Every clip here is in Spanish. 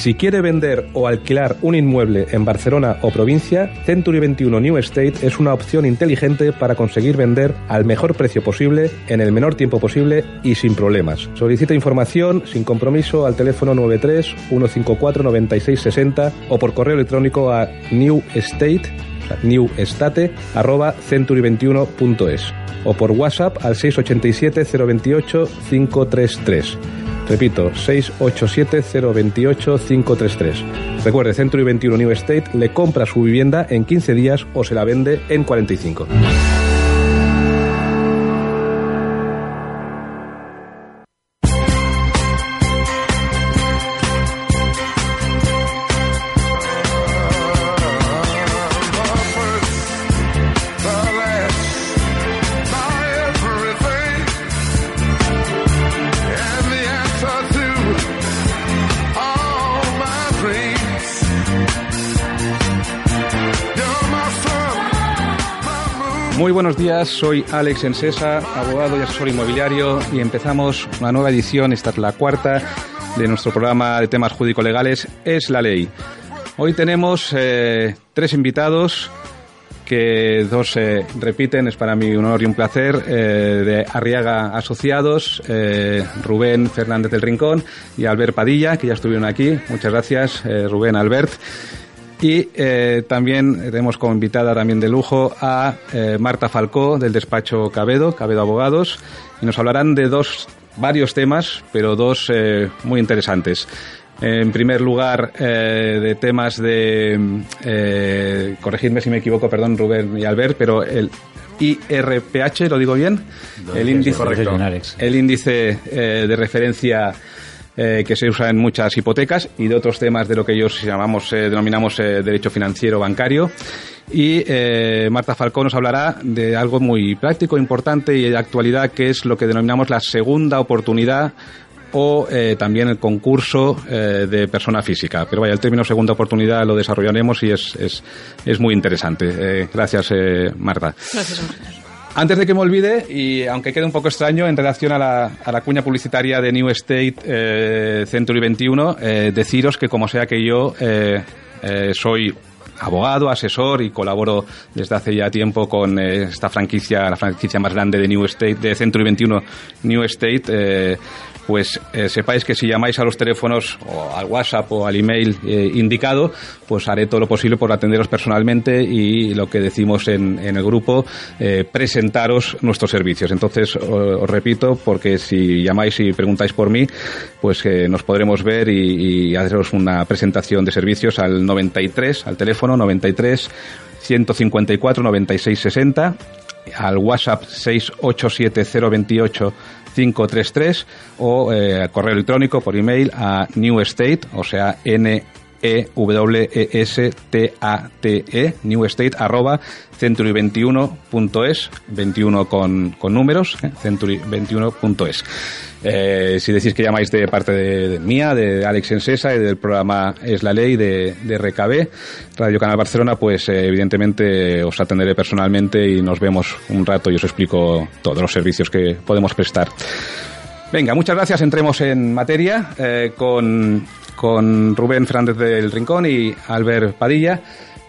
Si quiere vender o alquilar un inmueble en Barcelona o provincia, Century 21 New Estate es una opción inteligente para conseguir vender al mejor precio posible, en el menor tiempo posible y sin problemas. Solicita información sin compromiso al teléfono 93 154 9660 o por correo electrónico a newestate newestate arroba century21.es o por WhatsApp al 687 028 533. Repito, 687-028-533. Recuerde, Century 21 New Estate le compra su vivienda en 15 días o se la vende en 45. Buenos días, soy Alex Ensesa, abogado y asesor inmobiliario y empezamos una nueva edición, esta es la cuarta de nuestro programa de temas jurídico-legales, Es la Ley. Hoy tenemos eh, tres invitados que dos se repiten, es para mí un honor y un placer, eh, de Arriaga Asociados, eh, Rubén Fernández del Rincón y Albert Padilla, que ya estuvieron aquí. Muchas gracias, Rubén, Albert. Y eh, también tenemos como invitada también de lujo a eh, Marta Falcó del despacho Cabedo, Cabedo Abogados, y nos hablarán de dos, varios temas, pero dos eh, muy interesantes. En primer lugar, de temas de, corregidme si me equivoco, perdón, Rubén y Albert, pero el IRPH, ¿lo digo bien? el índice, el índice de referencia eh, que se usa en muchas hipotecas y de otros temas de lo que ellos llamamos, eh, denominamos eh, derecho financiero bancario. Y Marta Falcón nos hablará de algo muy práctico, importante y de actualidad, que es lo que denominamos la segunda oportunidad o también el concurso de persona física. Pero vaya, el término segunda oportunidad lo desarrollaremos y es, es, es muy interesante. gracias, Marta. Gracias, antes de que me olvide, y aunque quede un poco extraño en relación a la, a la cuña publicitaria de New State eh, Century 21, eh, deciros que como sea que yo eh, eh, soy abogado, asesor y colaboro desde hace ya tiempo con eh, esta franquicia, la franquicia más grande de New State, de Century 21 New State, eh, pues eh, sepáis que si llamáis a los teléfonos o al WhatsApp o al email eh, indicado, pues haré todo lo posible por atenderos personalmente y lo que decimos en, el grupo, eh, presentaros nuestros servicios. Entonces, os, repito, porque si llamáis y preguntáis por mí, pues nos podremos ver y, y haceros una presentación de servicios al 93, al teléfono 93 154 96 60 al WhatsApp 687 533 o eh, correo electrónico por email a New State, o sea, N e w e s t a t e New State arroba century21.es 21 con, con números eh, century21.es eh, si decís que llamáis de parte de, mía de Alex Ensesa y del programa Es la Ley de, de RKB Radio Canal Barcelona pues eh, evidentemente os atenderé personalmente y nos vemos un rato y os explico todos los servicios que podemos prestar Venga, muchas gracias. Entremos en materia con con Rubén Fernández del Rincón y Albert Padilla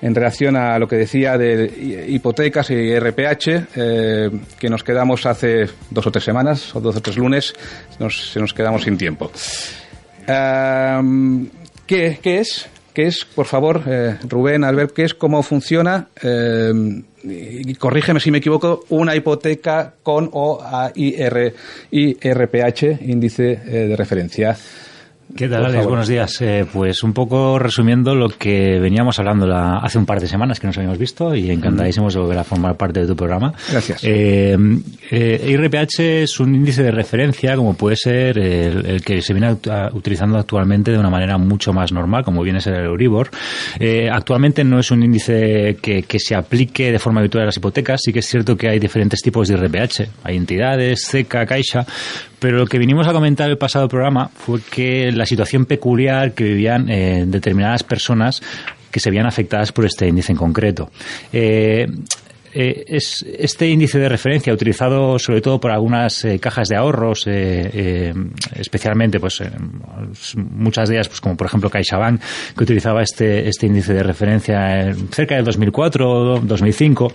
en relación a lo que decía de hipotecas y RPH, eh, que nos quedamos hace dos o tres semanas, o dos o tres lunes, se nos quedamos sin tiempo. ¿qué, es? ¿Qué es, por favor, eh, Rubén, Albert, qué es, cómo funciona? Eh, y corrígeme si me equivoco, una hipoteca con o IR, IRPH, índice de referencia. ¿Qué tal, Alex? Buenos días. Eh, pues un poco resumiendo lo que veníamos hablando la, hace un par de semanas que nos habíamos visto y encantadísimos de volver a formar parte de tu programa. Gracias. Eh, eh, IRPH es un índice de referencia, como puede ser el, que se viene utilizando actualmente de una manera mucho más normal, como viene a ser el Euribor. Eh, actualmente no es un índice que, que se aplique de forma habitual a las hipotecas. Sí que es cierto que hay diferentes tipos de IRPH. Hay entidades, CECA, Caixa, pero lo que vinimos a comentar el pasado programa fue que la situación peculiar que vivían eh, determinadas personas que se veían afectadas por este índice en concreto. Eh, eh, es este índice de referencia utilizado sobre todo por algunas cajas de ahorros, especialmente pues muchas de ellas, pues como por ejemplo CaixaBank, que utilizaba este, este índice de referencia cerca del 2004 o 2005.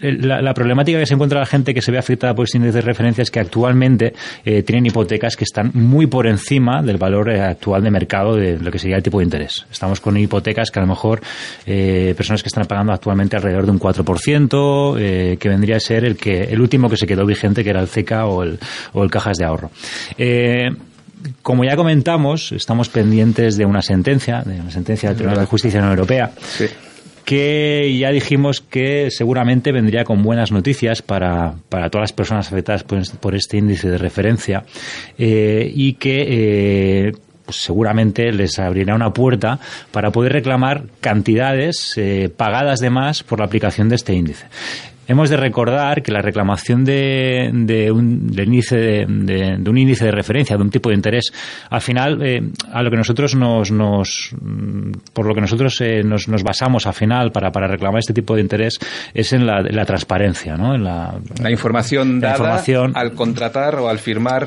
La, problemática que se encuentra la gente que se ve afectada por este índice de referencia es que actualmente tienen hipotecas que están muy por encima del valor actual de mercado de lo que sería el tipo de interés. Estamos con hipotecas que a lo mejor personas que están pagando actualmente alrededor de un 4%, que vendría a ser el que el último que se quedó vigente, que era el CECA o el, o el Cajas de Ahorro como ya comentamos, estamos pendientes de una sentencia, de una sentencia del Tribunal de Justicia de la Unión Europea, que ya dijimos que seguramente vendría con buenas noticias para, para todas las personas afectadas por, este índice de referencia eh, y que eh, pues seguramente les abrirá una puerta para poder reclamar cantidades eh, pagadas de más por la aplicación de este índice hemos de recordar que la reclamación de, un, índice de, un índice de referencia, de un tipo de interés, al final, eh, a lo que nosotros nos, nos por lo que nosotros eh, nos, nos, basamos al final para, para reclamar este tipo de interés es en la, transparencia, ¿no? En la, información dada información, al contratar o al firmar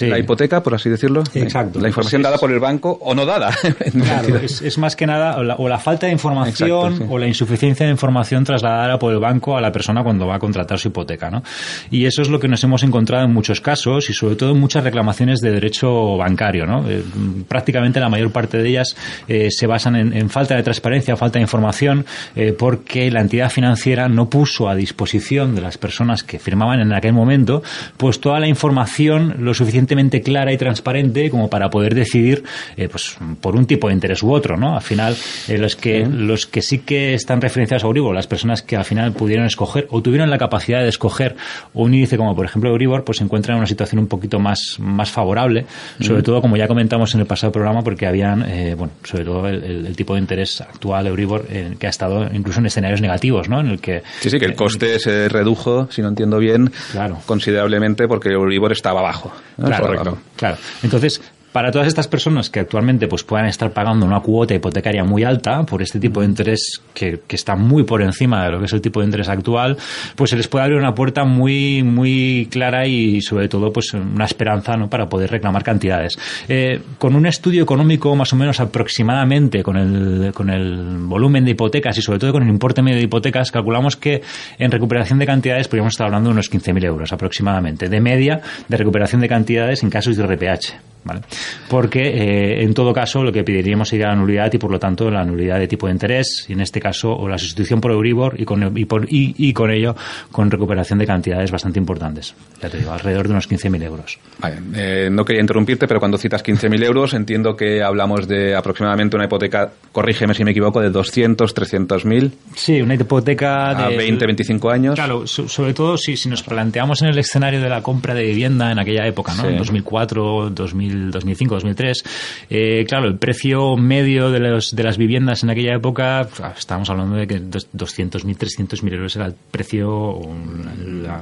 la hipoteca, por así decirlo. Exacto. La información dada por el banco o no dada. Claro, es, más que nada o la, falta de información o la insuficiencia de información trasladada por el banco a la persona cuando va a contratar su hipoteca. ¿no? Y eso es lo que nos hemos encontrado en muchos casos y sobre todo en muchas reclamaciones de derecho bancario. ¿no? Eh, prácticamente la mayor parte de ellas eh, se basan en, falta de transparencia, falta de información, eh, porque la entidad financiera no puso a disposición de las personas que firmaban en aquel momento pues toda la información lo suficientemente clara y transparente como para poder decidir pues por un tipo de interés u otro. ¿no? Al final, los, que, los que sí que están referenciados a Euribor, las personas que al final pudieron escoger o tuvieron la capacidad de escoger un índice como por ejemplo Euribor, pues se encuentran en una situación un poquito más, más favorable, sobre todo como ya comentamos en el pasado programa, porque habían, eh, bueno, sobre todo el, tipo de interés actual Euribor eh, que ha estado incluso en escenarios negativos, ¿no? En el que sí, sí, que el coste se redujo, si no entiendo bien, claro. considerablemente porque Euribor estaba bajo. Claro, claro. Entonces, para todas estas personas que actualmente pues puedan estar pagando una cuota hipotecaria muy alta por este tipo de interés que, está muy por encima de lo que es el tipo de interés actual, pues se les puede abrir una puerta muy muy clara y sobre todo pues una esperanza ¿no? para poder reclamar cantidades. Eh, con un estudio económico más o menos aproximadamente con el, con el volumen de hipotecas y sobre todo con el importe medio de hipotecas, calculamos que en recuperación de cantidades podríamos estar hablando de unos 15.000 euros aproximadamente, de media de recuperación de cantidades en casos de RPH. ¿Vale? Porque eh, en todo caso lo que pediríamos sería la nulidad y por lo tanto la nulidad de tipo de interés, y en este caso o la sustitución por Euribor y con, y, por, y, con ello con recuperación de cantidades bastante importantes. Ya te digo, alrededor de unos 15.000 euros. Vale, eh, no quería interrumpirte, pero cuando citas 15.000 euros entiendo que hablamos de aproximadamente una hipoteca, corrígeme si me equivoco, de 200, 300.000. Sí, una hipoteca de... 20, 25 años. Claro, sobre todo si, si nos planteamos en el escenario de la compra de vivienda en aquella época, ¿no? En 2004, 2000 2005, 2003. Eh, claro, el precio medio de, los, de las viviendas en aquella época, estábamos hablando de que 200.000, 300.000 euros era el precio,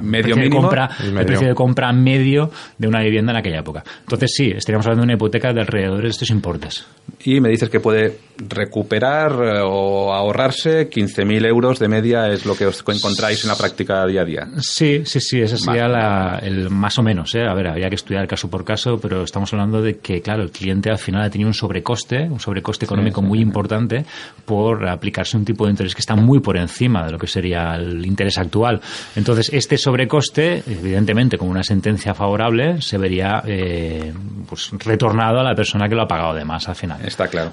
medio de compra, el, precio de compra medio de una vivienda en aquella época. Entonces sí, estaríamos hablando de una hipoteca de alrededor de estos importes. Y me dices que puede recuperar eh, o ahorrarse 15.000 euros de media es lo que os encontráis en la práctica día a día. Sí, sí, sí, ese sería la, el más o menos. ¿eh? A ver, habría que estudiar caso por caso, pero estamos hablando de que, claro, el cliente al final ha tenido un sobrecoste, un sobrecoste económico muy importante por aplicarse un tipo de interés que está muy por encima de lo que sería el interés actual. Entonces, este sobrecoste, evidentemente, con una sentencia favorable, se vería eh, pues, retornado a la persona que lo ha pagado de más al final. Está claro.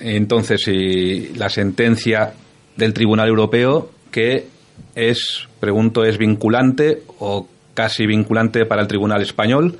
Entonces, si la sentencia del Tribunal Europeo, que es, pregunto, es vinculante o casi vinculante para el Tribunal Español.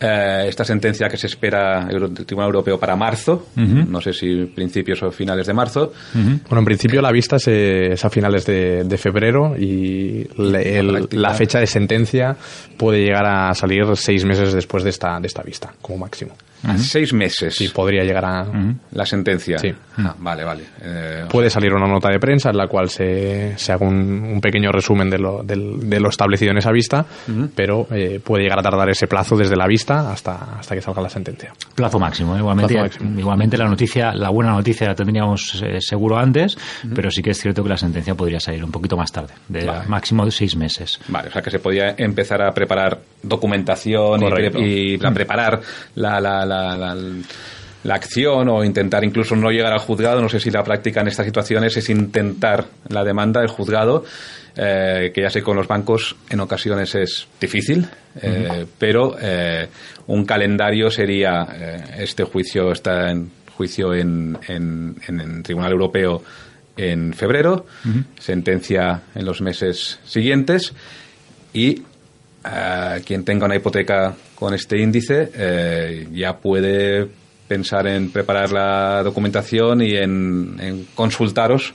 Eh, esta sentencia que se espera del Tribunal Europeo para marzo, no sé si principios o finales de marzo. Bueno, en principio la vista es, a finales de, febrero y la fecha de sentencia puede llegar a salir seis meses después de esta, de esta vista, como máximo. Seis meses. Sí, podría llegar a... La sentencia. Sí. Ah, vale, vale. Eh, puede salir una nota de prensa en la cual se, se haga un, pequeño resumen de lo, de lo establecido en esa vista, pero eh, puede llegar a tardar ese plazo desde la vista hasta, hasta que salga la sentencia. Plazo máximo, ¿eh? igualmente, igualmente la noticia, la buena noticia la tendríamos eh, seguro antes, pero sí que es cierto que la sentencia podría salir un poquito más tarde, de máximo de seis meses. Vale, o sea que se podía empezar a preparar documentación y, y, preparar la, la, la la acción o intentar incluso no llegar al juzgado. No sé si la práctica en estas situaciones es intentar la demanda del juzgado, eh, que ya sé con los bancos en ocasiones es difícil, eh, pero eh, un calendario sería este juicio está en juicio en, en, el Tribunal Europeo en febrero, sentencia en los meses siguientes y quien tenga una hipoteca con este índice ya puede pensar en preparar la documentación y en, consultaros,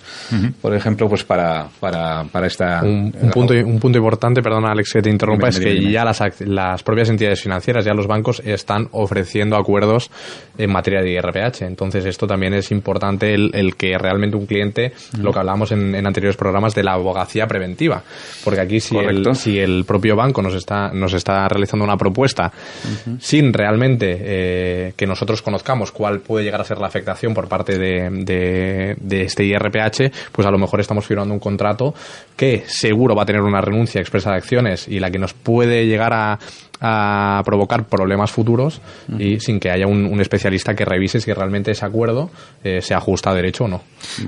por ejemplo, pues para, para, para esta... Un, punto, un punto importante, perdona Alex que te interrumpa, es que ya las, las propias entidades financieras, ya los bancos están ofreciendo acuerdos en materia de IRPH. Entonces esto también es importante el, que realmente un cliente, lo que hablábamos en, anteriores programas de la abogacía preventiva, porque aquí si, el, si el propio banco nos está, nos está realizando una propuesta sin realmente eh, que nosotros conozcamos cuál puede llegar a ser la afectación por parte de, de, este IRPH, pues a lo mejor estamos firmando un contrato que seguro va a tener una renuncia expresa de acciones y la que nos puede llegar a, a provocar problemas futuros y sin que haya un, especialista que revise si realmente ese acuerdo eh, se ajusta a derecho o no.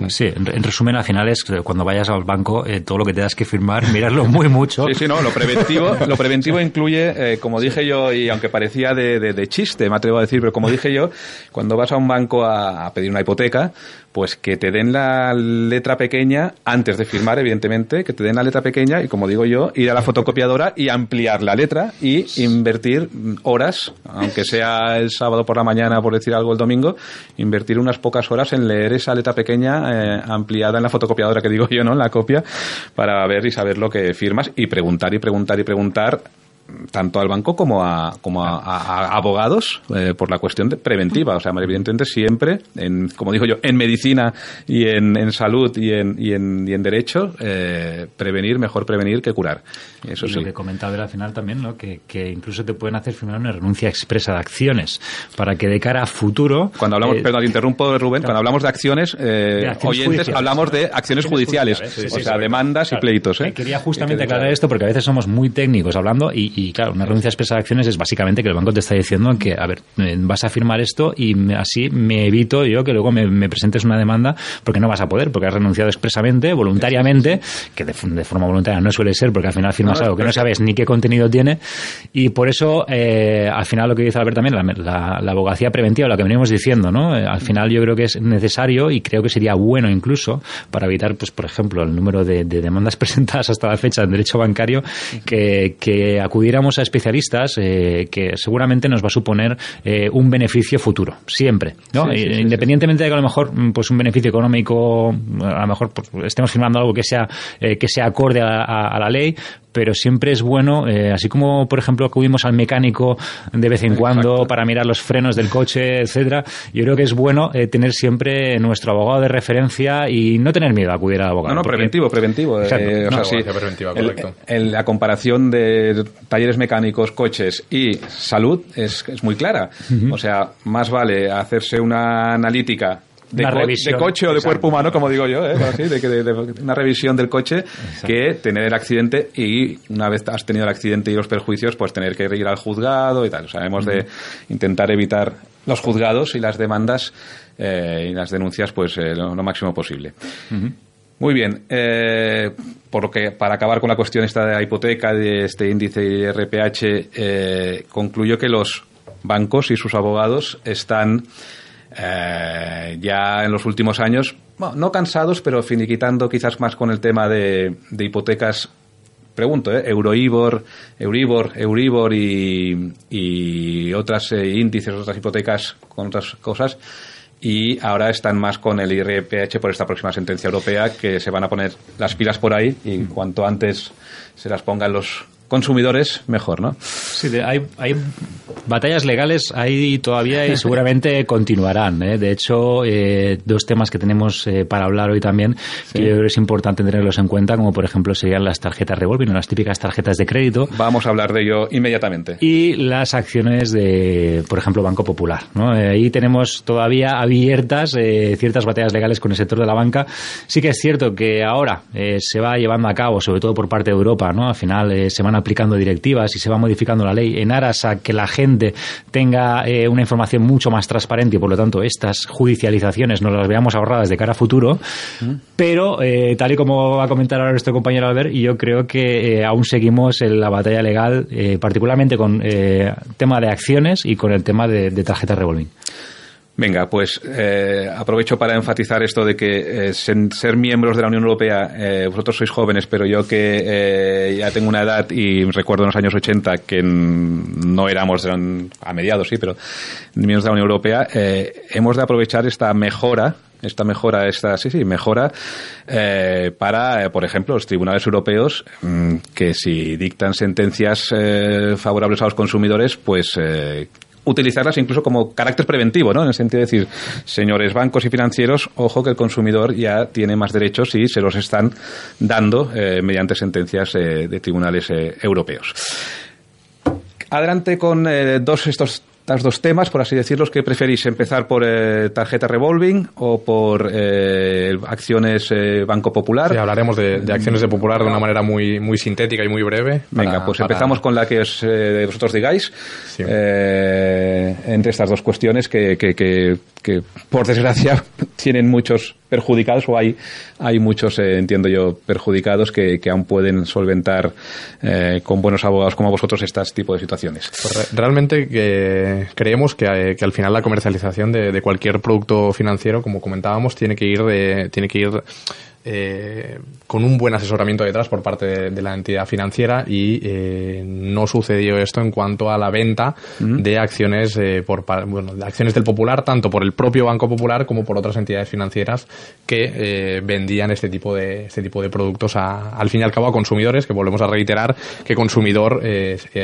Sí, en resumen, al final es que cuando vayas al banco, eh, todo lo que tengas que firmar, mirarlo muy mucho. Sí, sí, no, lo preventivo, lo preventivo incluye, eh, como dije yo, y aunque parecía de, de, chiste, me atrevo a decir, pero como dije yo, cuando vas a un banco a pedir una hipoteca, pues que te den la letra pequeña antes de firmar, evidentemente, que te den la letra pequeña y, como digo yo, ir a la fotocopiadora y ampliar la letra y invertir horas, aunque sea el sábado por la mañana, por decir algo, el domingo, invertir unas pocas horas en leer esa letra pequeña eh, ampliada en la fotocopiadora que digo yo, ¿no? En la copia, para ver y saber lo que firmas y preguntar y preguntar y preguntar tanto al banco como a, como a, abogados eh, por la cuestión de preventiva. O sea, evidentemente siempre, en, como digo yo, en medicina y en, en salud y en, y en, y en derecho, eh, prevenir, mejor prevenir que curar. Eso y sí. Lo que comentaba al final también, ¿no? Que, que, incluso te pueden hacer firmar una renuncia expresa de acciones para que de cara a futuro. Cuando hablamos, eh, perdón, interrumpo, Rubén, cuando hablamos de acciones, eh, oyentes, hablamos de acciones judiciales, o sea, demandas y pleitos. Quería justamente aclarar esto porque a veces somos muy técnicos hablando y, y claro, una renuncia expresa de acciones es básicamente que el banco te está diciendo que, a ver, eh, vas a firmar esto y así me evito yo que luego me, presentes una demanda porque no vas a poder, porque has renunciado expresamente, voluntariamente, que de, forma voluntaria no suele ser porque al final firmas algo que no sabes ni qué contenido tiene y por eso eh, al final lo que dice Albert también, la, abogacía preventiva, lo que venimos diciendo, ¿no? Eh, al final yo creo que es necesario y creo que sería bueno incluso para evitar, pues por ejemplo, el número de, demandas presentadas hasta la fecha en derecho bancario, que, que acudiéramos a especialistas eh, que seguramente nos va a suponer eh, un beneficio futuro, siempre. ¿no? Eh, independientemente de que a lo mejor mm, pues un beneficio económico, a lo mejor pues, estemos firmando algo que sea, que sea acorde a, la ley, pero siempre es bueno, eh, así como por ejemplo acudimos al mecánico de vez en cuando para mirar los frenos del coche, etcétera, yo creo que es bueno eh, tener siempre nuestro abogado de referencia y no tener miedo a acudir al abogado. No, no, preventivo, preventivo. Eh, o sea, preventiva, correcto. la comparación de talleres mecánicos, coches y salud es, es muy clara. O sea, más vale hacerse una analítica de, coche o de cuerpo humano, como digo yo, ¿eh? de, una revisión del coche, que tener el accidente y una vez has tenido el accidente y los perjuicios, pues tener que ir al juzgado y tal. O hemos de intentar evitar los juzgados y las demandas eh, y las denuncias, pues eh, lo, máximo posible. Muy bien. Eh, por que, para acabar con la cuestión esta de la hipoteca, de este índice RPH, eh, concluyo que los bancos y sus abogados están eh, ya en los últimos años, no cansados, pero finiquitando quizás más con el tema de, hipotecas pregunto, ¿eh? Euroibor, Euribor, Euribor y, y otras eh, índices, otras hipotecas con otras cosas. Y ahora están más con el IRPH por esta próxima sentencia europea que se van a poner las pilas por ahí y cuanto antes se las pongan los consumidores, mejor, ¿no? Sí, hay, hay batallas legales ahí todavía y seguramente continuarán. ¿eh? De hecho, eh, dos temas que tenemos eh, para hablar hoy también, que yo creo que es importante tenerlos en cuenta, como por ejemplo serían las tarjetas revolving, las típicas tarjetas de crédito. Vamos a hablar de ello inmediatamente. Y las acciones de, por ejemplo, Banco Popular. ¿no? ahí tenemos todavía abiertas ciertas batallas legales con el sector de la banca. Sí que es cierto que ahora se va llevando a cabo, sobre todo por parte de Europa, ¿no? al final se van aplicando directivas y se va modificando la ley en aras a que la gente tenga eh, una información mucho más transparente y por lo tanto estas judicializaciones nos las veamos ahorradas de cara a futuro. Pero eh, tal y como va a comentar ahora nuestro compañero Albert, yo creo que eh, aún seguimos en la batalla legal, particularmente con el tema de acciones y con el tema de, de tarjetas revolving. Venga, pues eh, aprovecho para enfatizar esto de que eh, ser miembros de la Unión Europea, eh, vosotros sois jóvenes, pero yo que ya tengo una edad y recuerdo en los años 80 que no éramos a mediados, sí, pero miembros de la Unión Europea, hemos de aprovechar esta mejora esta mejora, esta sí, sí, mejora para, por ejemplo, los tribunales europeos mm, que si dictan sentencias favorables a los consumidores, pues utilizarlas incluso como carácter preventivo, ¿no? En el sentido de decir, señores bancos y financieros, ojo que el consumidor ya tiene más derechos y se los están dando eh, mediante sentencias eh, de tribunales eh, europeos. Adelante con dos estos estos dos temas, por así decirlos, ¿qué preferís? ¿Empezar por eh, tarjeta revolving o por eh, acciones eh, Banco Popular? Sí, hablaremos de, acciones de Popular de una manera muy, muy sintética y muy breve. Venga, pues empezamos con la que os, vosotros digáis. entre estas dos cuestiones que, que, que, por desgracia, tienen muchos perjudicados o hay, hay muchos, entiendo yo, perjudicados que, que aún pueden solventar con buenos abogados como vosotros estas tipo de situaciones. Pues realmente que creemos que, eh, que, al final la comercialización de, de, cualquier producto financiero, como comentábamos, tiene que ir, de, tiene que ir eh, con un buen asesoramiento detrás por parte de, la entidad financiera y eh, no sucedió esto en cuanto a la venta de acciones eh, por bueno, de acciones del Popular tanto por el propio Banco Popular como por otras entidades financieras que vendían este tipo de este tipo de productos al fin y al cabo a consumidores que volvemos a reiterar que consumidor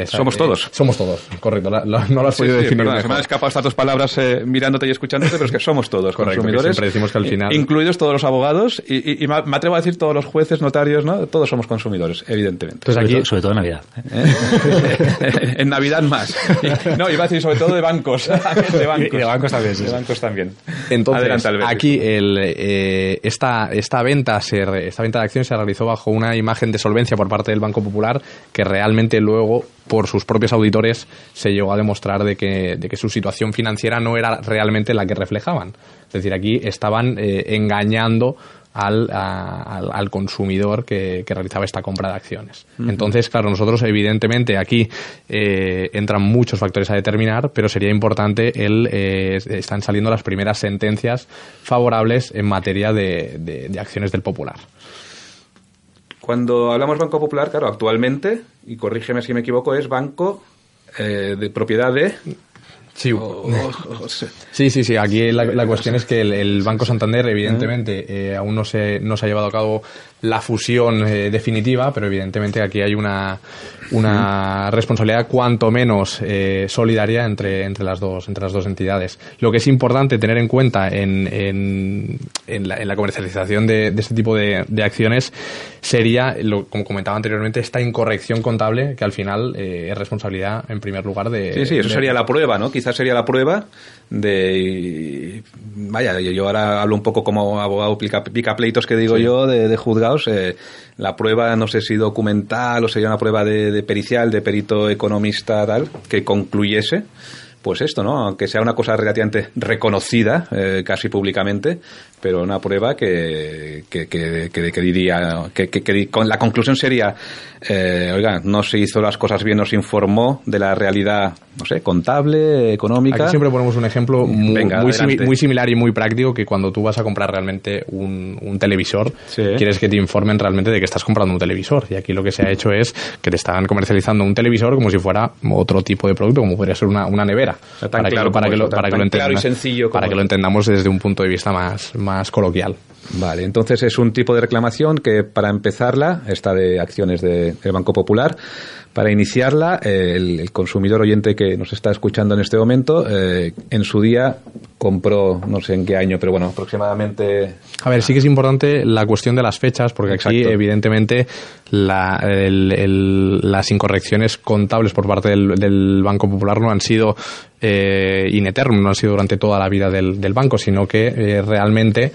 somos todos. somos todos correcto no lo has podido definir se me han escapado estas dos palabras mirándote y escuchándote pero es que somos todos consumidores siempre decimos que al final incluidos todos los abogados y, y me atrevo a decir todos los jueces, notarios, ¿no? Todos somos consumidores, evidentemente. Pues aquí, sobre, todo, en Navidad. ¿Eh? en Navidad más. No, iba a decir sobre todo de bancos. De bancos, de bancos también. De bancos también. Entonces, aquí el, eh, esta, esta, venta se, esta venta de acciones se realizó bajo una imagen de solvencia por parte del Banco Popular que realmente luego, por sus propios auditores, se llegó a demostrar de que, de que su situación financiera no era realmente la que reflejaban. Es decir, aquí estaban eh, engañando al, al, consumidor que, realizaba esta compra de acciones. Entonces, claro, nosotros evidentemente aquí eh, entran muchos factores a determinar, pero sería importante el eh, están saliendo las primeras sentencias favorables en materia de, acciones del popular. Cuando hablamos Banco Popular, claro, actualmente, y corrígeme si me equivoco, es banco eh, de propiedad de Sí. sí, sí, sí. Aquí la, cuestión es que el, Banco Santander, evidentemente, eh, aún no se, no se ha llevado a cabo la fusión eh, definitiva, pero evidentemente aquí hay una, una responsabilidad cuanto menos eh, solidaria entre, entre, las dos, entre las dos entidades. Lo que es importante tener en cuenta en, en, en, la, en la, comercialización de, de, este tipo de, de acciones sería, lo, como comentaba anteriormente, esta incorrección contable que al final eh, es responsabilidad en primer lugar de... Sí, sí, eso sería la prueba, ¿no? Quizás sería la prueba de... Vaya, yo ahora hablo un poco como abogado pica, pleitos que digo yo de, de juzgados. Eh, la prueba, no sé si documental o sería una prueba de, pericial, de perito economista tal, que concluyese pues esto, ¿no? Aunque sea una cosa relativamente reconocida, eh, casi públicamente, pero una prueba que, que, que, que diría, que, que, con la conclusión sería, eh, oiga, no se hizo las cosas bien, no se informó de la realidad, no sé, contable, económica. Aquí siempre ponemos un ejemplo muy, muy, similar y muy práctico que cuando tú vas a comprar realmente un, un televisor, quieres que te informen realmente de que estás comprando un televisor. Y aquí lo que se ha hecho es que te están comercializando un televisor como si fuera otro tipo de producto, como podría ser una, una nevera. para, que, para, que, lo, para que lo claro y sencillo. Para que lo entendamos desde un punto de vista más, más coloquial. Vale, entonces es un tipo de reclamación que para empezarla, está de acciones del Banco Popular, para iniciarla, eh, el, consumidor oyente que nos está escuchando en este momento, eh, en su día compró, no sé en qué año, pero bueno, aproximadamente. A ver, sí que es importante la cuestión de las fechas, porque aquí, evidentemente, las incorrecciones contables por parte del, Banco Popular no han sido eh, in no han sido durante toda la vida del, banco, sino que eh, realmente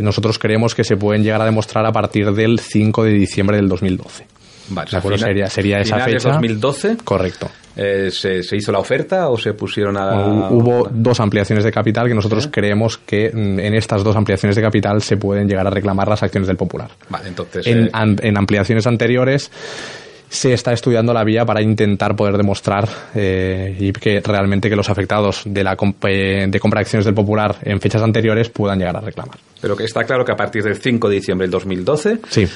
nosotros creemos que se pueden llegar a demostrar a partir del 5 de diciembre del 2012. Vale, sería, sería esa fecha. 2012. Correcto. Eh, ¿se, hizo la oferta o se pusieron a.? Hubo dos ampliaciones de capital que nosotros creemos que mm, en estas dos ampliaciones de capital se pueden llegar a reclamar las acciones del Popular. Vale, entonces. En, eh, en ampliaciones anteriores se está estudiando la vía para intentar poder demostrar eh, y que realmente que los afectados de la de compra de acciones del Popular en fechas anteriores puedan llegar a reclamar. Pero que está claro que a partir del 5 de diciembre del 2012 sí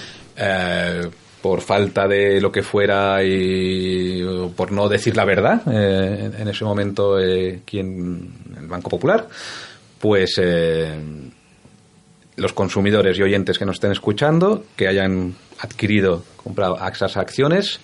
por falta de lo que fuera y por no decir la verdad eh, en ese momento eh, quien el Banco Popular pues eh, los consumidores y oyentes que nos estén escuchando que hayan adquirido comprado esas acciones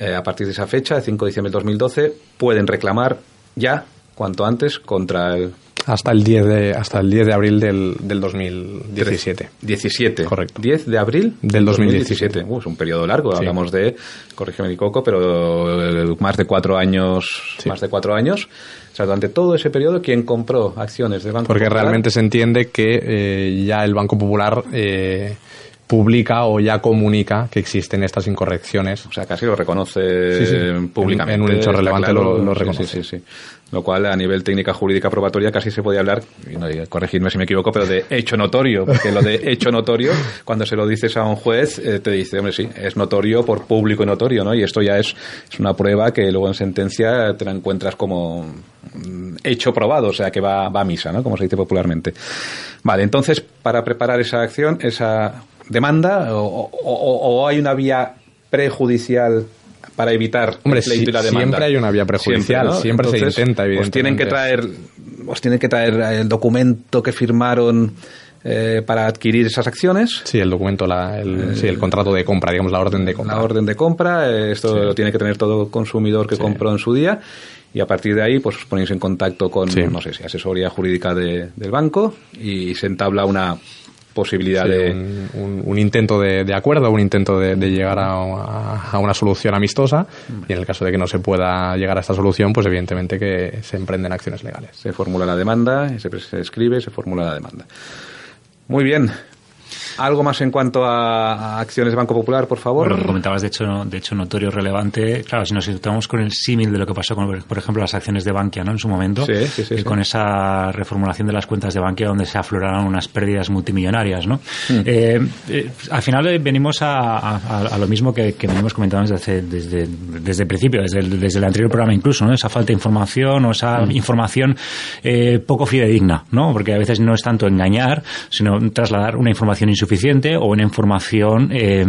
a partir de esa fecha el 5 de diciembre de 2012 pueden reclamar ya cuanto antes contra el hasta el 10 de, hasta el 10 de abril del, del 2017. 17. Correcto. 10 de abril del 2017. Uh, es un periodo largo. Hablamos de, corrígeme mi coco, pero eh, más de cuatro años. Más de cuatro años. O sea, durante todo ese periodo, ¿quién compró acciones del Banco Porque realmente se entiende que eh, ya el Banco Popular eh, publica o ya comunica que existen estas incorrecciones. O sea, casi lo reconoce públicamente. En, un hecho relevante lo, reconoce. Sí, lo cual a nivel técnica jurídica probatoria casi se podía hablar, y no, corregirme si me equivoco, pero de hecho notorio, porque lo de hecho notorio, cuando se lo dices a un juez, eh, te dice, hombre, sí, es notorio por público y notorio, ¿no? Y esto ya es, es una prueba que luego en sentencia te la encuentras como mm, hecho probado, o sea, que va, va a misa, ¿no? Como se dice popularmente. Vale, entonces, para preparar esa acción, esa demanda o, hay una vía prejudicial para evitar Hombre, el la demanda. Siempre hay una vía prejudicial, siempre, se intenta, evidentemente. Os tienen que traer, os tienen que traer el documento que firmaron eh, para adquirir esas acciones. Sí, el documento, la, el, sí, el contrato de compra, digamos, la orden de compra. La orden de compra, eh, esto lo tiene que tener todo consumidor que compró en su día y a partir de ahí pues os ponéis en contacto con, no sé si asesoría jurídica de, del banco y se entabla una posibilidad de... Un, intento de, acuerdo, un intento de, llegar a, una solución amistosa y en el caso de que no se pueda llegar a esta solución, pues evidentemente que se emprenden acciones legales. Se formula la demanda, se, se escribe, se formula la demanda. Muy bien, ¿Algo más en cuanto a, acciones Banco Popular, por favor? Bueno, lo comentabas, de hecho, de hecho notorio, relevante. Claro, si nos situamos con el símil de lo que pasó con, por ejemplo, las acciones de Bankia, ¿no? En su momento, sí, sí, sí, con esa reformulación de las cuentas de Bankia donde se afloraron unas pérdidas multimillonarias, ¿no? Hmm. Eh, eh, al final eh, venimos a, lo mismo que, venimos comentando desde, desde, desde el principio, desde el, desde el anterior programa incluso, ¿no? Esa falta de información o esa hmm. información poco fidedigna, ¿no? Porque a veces no es tanto engañar, sino trasladar una información insuficiente suficiente o una información eh,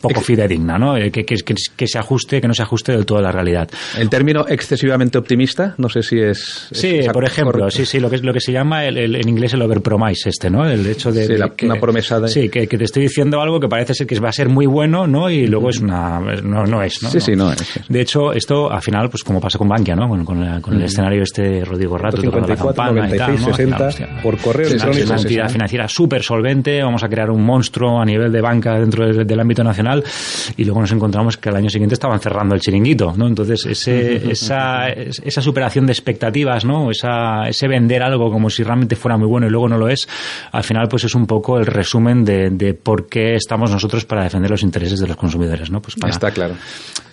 poco fidedigna, ¿no? Eh, que, que, que, se ajuste, que no se ajuste del todo a la realidad. El término excesivamente optimista, no sé si es. Sí, por ejemplo, sí, sí, lo que, lo que se llama el, en inglés el overpromise, este, ¿no? El hecho de. Sí, una promesa de. Sí, que, te estoy diciendo algo que parece ser que va a ser muy bueno, ¿no? Y luego es una. No, no es, ¿no? Sí, sí, no es. De hecho, esto al final, pues como pasa con Bankia, ¿no? Con, con, el escenario este Rodrigo Rato, 54, 96, 60, por correo electrónico. Una entidad financiera súper solvente, vamos a crear un monstruo a nivel de banca dentro del, ámbito nacional y luego nos encontramos que al año siguiente estaban cerrando el chiringuito, ¿no? Entonces, ese, esa, esa superación de expectativas, ¿no? Esa, ese vender algo como si realmente fuera muy bueno y luego no lo es, al final pues es un poco el resumen de, de por qué estamos nosotros para defender los intereses de los consumidores, ¿no? Pues Está claro.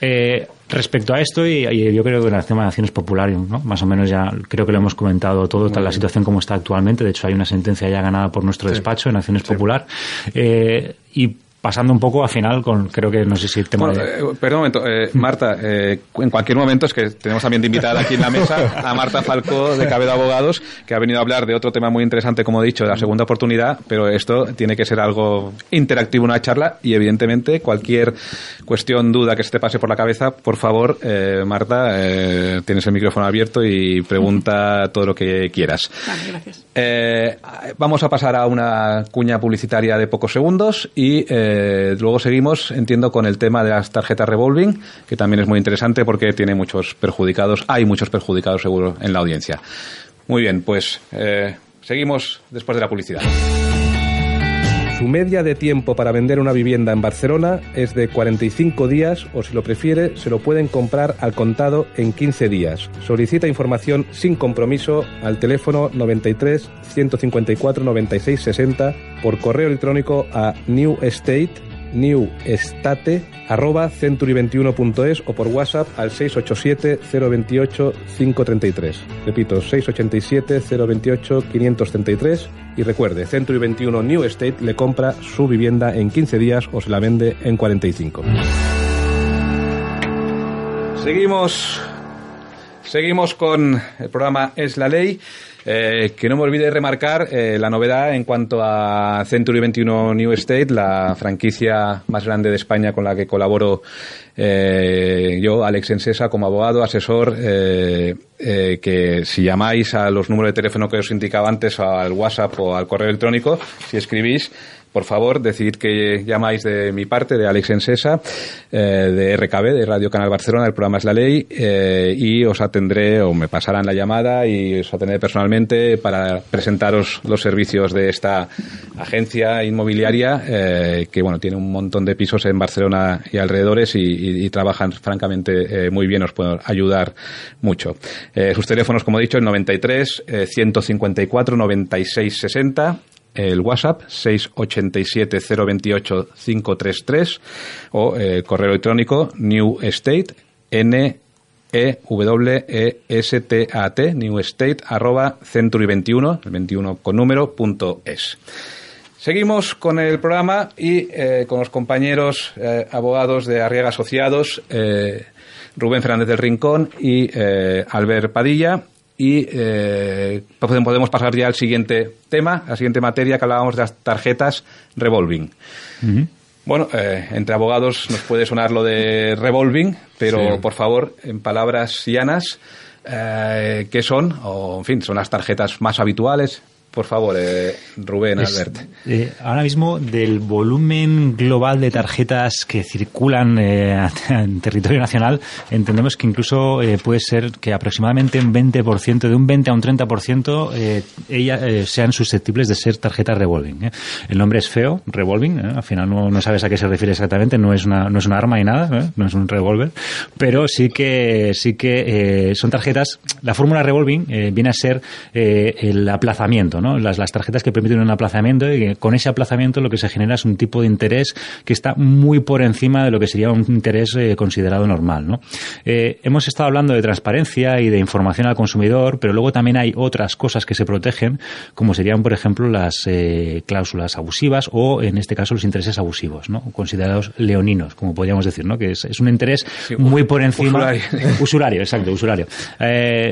Eh, respecto a esto, y, yo creo que la tema de acciones populares, ¿no? más o menos ya creo que lo hemos comentado todo, tal la situación como está actualmente. De hecho, hay una sentencia ya ganada por nuestro despacho en acciones popular. Eh, y pasando un poco al final con, creo que no sé si el tema de... Eh, perdón un momento, eh, Marta, eh, en cualquier momento es que tenemos también de invitada aquí en la mesa a Marta Falcó de Cabedo Abogados, que ha venido a hablar de otro tema muy interesante, como he dicho, de la segunda oportunidad, pero esto tiene que ser algo interactivo, una charla, y evidentemente cualquier cuestión, duda que se te pase por la cabeza, por favor, Marta, tienes el micrófono abierto y pregunta todo lo que quieras. Vale, gracias. vamos a pasar a una cuña publicitaria de pocos segundos y eh, luego seguimos, entiendo, con el tema de las tarjetas revolving, que también es muy interesante porque tiene muchos perjudicados, hay muchos perjudicados seguro en la audiencia. Muy bien, pues eh, seguimos después de la publicidad. Su media de tiempo para vender una vivienda en Barcelona es de 45 días o si lo prefiere se lo pueden comprar al contado en 15 días. Solicita información sin compromiso al teléfono 93 154 96 60 por correo electrónico a newestate.com newstate.century21.es o por WhatsApp al 687-028-533. Repito, 687-028-533. Y recuerde, Century 21 New Estate le compra su vivienda en 15 días o se la vende en 45. Seguimos Seguimos con el programa Es la Ley. Eh, que no me olvide remarcar eh, la novedad en cuanto a Century 21 New Estate, la franquicia más grande de España con la que colaboro eh, yo, Alex Ensesa, como abogado, asesor, que si llamáis a los números de teléfono que os indicaba antes, al WhatsApp o al correo electrónico, si escribís, por favor, decid que llamáis de mi parte, de Alex Ensesa, eh, de RKB, de Radio Canal Barcelona, el programa es La Ley, eh, y os atendré o me pasarán la llamada y os atendré personalmente para presentaros los servicios de esta agencia inmobiliaria eh, que, bueno, tiene un montón de pisos en Barcelona y alrededores y, trabajan francamente muy bien, os puedo ayudar mucho. sus teléfonos, como he dicho, el 93 154 96 60 el WhatsApp 687 028 533 o el correo electrónico New Estate N E W E S T A T New Estate arroba Century 21 el 21 con número punto es. Seguimos con el programa y eh, con los compañeros eh, abogados de Arriaga Asociados, eh, Rubén Fernández del Rincón y Albert Padilla y eh, podemos pasar ya al siguiente tema, a la siguiente materia que hablábamos de las tarjetas revolving. Bueno, eh, entre abogados nos puede sonar lo de revolving, pero por favor, en palabras llanas, eh, ¿qué son? O, en fin, son las tarjetas más habituales, por favor, eh, Rubén, Albert. Eh, ahora mismo, del volumen global de tarjetas que circulan eh, en territorio nacional, entendemos que incluso puede ser que aproximadamente un 20%, de un 20 a un 30%, ellas sean susceptibles de ser tarjetas revolving. El nombre es feo, revolving, al final no, sabes a qué se refiere exactamente, no es una, no es un arma ni nada, no es un revólver, pero sí que, sí que son tarjetas, la fórmula revolving viene a ser el aplazamiento las, las tarjetas que permiten un aplazamiento y con ese aplazamiento lo que se genera es un tipo de interés que está muy por encima de lo que sería un interés eh, considerado normal. ¿no? Eh, hemos estado hablando de transparencia y de información al consumidor, pero luego también hay otras cosas que se protegen, como serían, por ejemplo, las eh, cláusulas abusivas o, en este caso, los intereses abusivos, ¿no? considerados leoninos, como podríamos decir, ¿no? que es, es un interés muy por encima. Usurario. usurario exacto, usurario.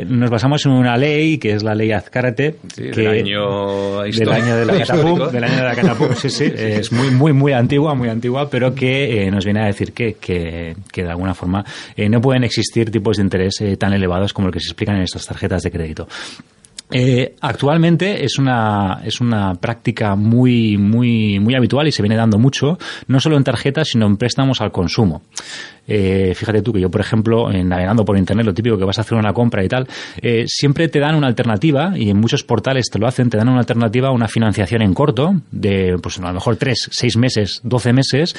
nos basamos en una ley, que es la ley Azcárate, que del año de la catapum, del año de la catapum, sí, sí, es muy, muy, muy antigua, muy antigua, pero que eh, nos viene a decir que, que, que de alguna forma eh, no pueden existir tipos de interés eh, tan elevados como el que se explican en estas tarjetas de crédito. Eh, actualmente es una, es una práctica muy, muy, muy habitual y se viene dando mucho, no solo en tarjetas, sino en préstamos al consumo. Eh, fíjate tú que yo, por ejemplo, navegando por internet, lo típico que vas a hacer una compra y tal, eh, siempre te dan una alternativa, y en muchos portales te lo hacen, te dan una alternativa a una financiación en corto, de pues a lo mejor 3, 6 meses, 12 meses,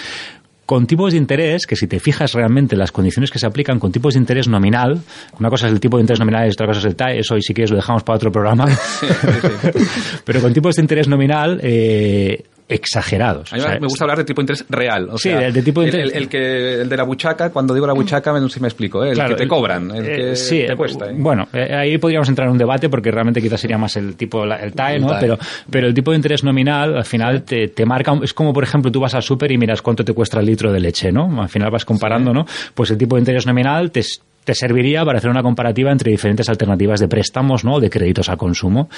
con tipos de interés, que si te fijas realmente las condiciones que se aplican con tipos de interés nominal, una cosa es el tipo de interés nominal y otra cosa es el TAE, eso y si quieres lo dejamos para otro programa, pero con tipos de interés nominal, eh, exagerados. A mí me gusta hablar de tipo de interés real. sí, de, tipo de interés. El, que, el de la buchaca, cuando digo la buchaca, no sé si me explico, ¿eh? el que te cobran, el que sí, te cuesta. ¿eh? Bueno, ahí podríamos entrar en un debate porque realmente quizás sería más el tipo, el TAE, ¿no? Pero, pero el tipo de interés nominal al final te, te marca, es como por ejemplo tú vas al súper y miras cuánto te cuesta el litro de leche, ¿no? Al final vas comparando, ¿no? Pues el tipo de interés nominal te te serviría para hacer una comparativa entre diferentes alternativas de préstamos ¿no? de créditos al consumo.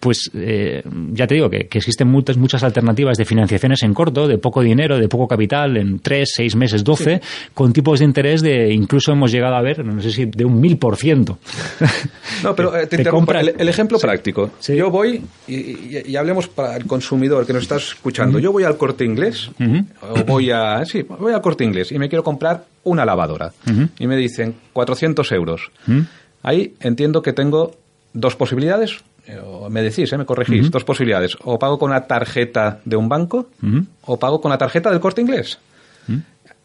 Pues eh, ya te digo que, existen muchas, muchas alternativas de financiaciones en corto, de poco dinero, de poco capital, en 3, 6 meses, 12, con tipos de interés de incluso hemos llegado a ver, no sé si de un mil por ciento. No, pero eh, te, compra... el, ejemplo práctico. Yo voy, y, hablemos para el consumidor que nos está escuchando, yo voy al corte inglés, o voy a, sí, voy al corte inglés y me quiero comprar una lavadora. Y me dicen 400 euros. Ahí entiendo que tengo dos posibilidades. Eh, me decís, eh, me corregís, dos posibilidades. O pago con una tarjeta de un banco o pago con la tarjeta del corte inglés.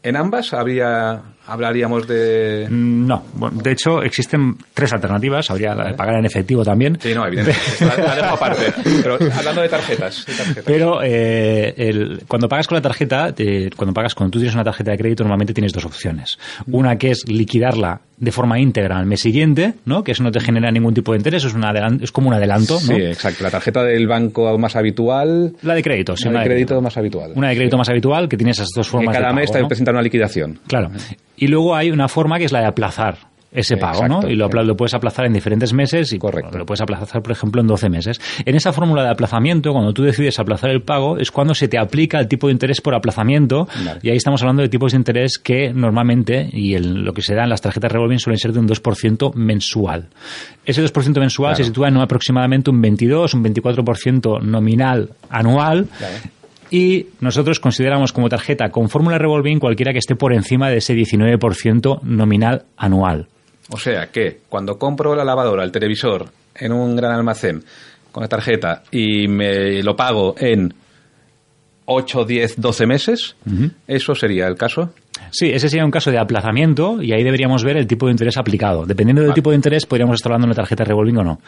En ambas habría hablaríamos de... Mm, no, de hecho existen tres alternativas, habría de pagar en efectivo también. Sí, no, evidentemente, aparte, pero hablando de tarjetas. Pero eh, el, cuando pagas con la tarjeta, cuando pagas cuando tú tienes una tarjeta de crédito normalmente tienes dos opciones. Una que es liquidarla de forma íntegra al mes siguiente, ¿no? que eso no te genera ningún tipo de interés, es, una es como un adelanto. Sí, exacto. La tarjeta del banco más habitual. La de crédito, sí. La de crédito, más habitual. Una de crédito más habitual que tiene esas dos formas. cada mes te presenta una liquidación. Claro. Y luego hay una forma que es la de aplazar ese pago, ¿no? Y lo, lo, puedes aplazar en diferentes meses y Correcto. lo puedes aplazar, por ejemplo, en 12 meses. En esa fórmula de aplazamiento, cuando tú decides aplazar el pago, es cuando se te aplica el tipo de interés por aplazamiento y ahí estamos hablando de tipos de interés que normalmente, y lo que se da en las tarjetas revolving suelen ser de un 2% mensual. Ese 2% mensual se sitúa en aproximadamente un 22, un 24% nominal anual. Y nosotros consideramos como tarjeta con fórmula revolving cualquiera que esté por encima de ese 19% nominal anual. O sea que cuando compro la lavadora, el televisor en un gran almacén con la tarjeta y me lo pago en 8, 10, 12 meses, ¿eso sería el caso? Sí, ese sería un caso de aplazamiento y ahí deberíamos ver el tipo de interés aplicado. Dependiendo del tipo de interés, podríamos estar hablando de una tarjeta revolving o no.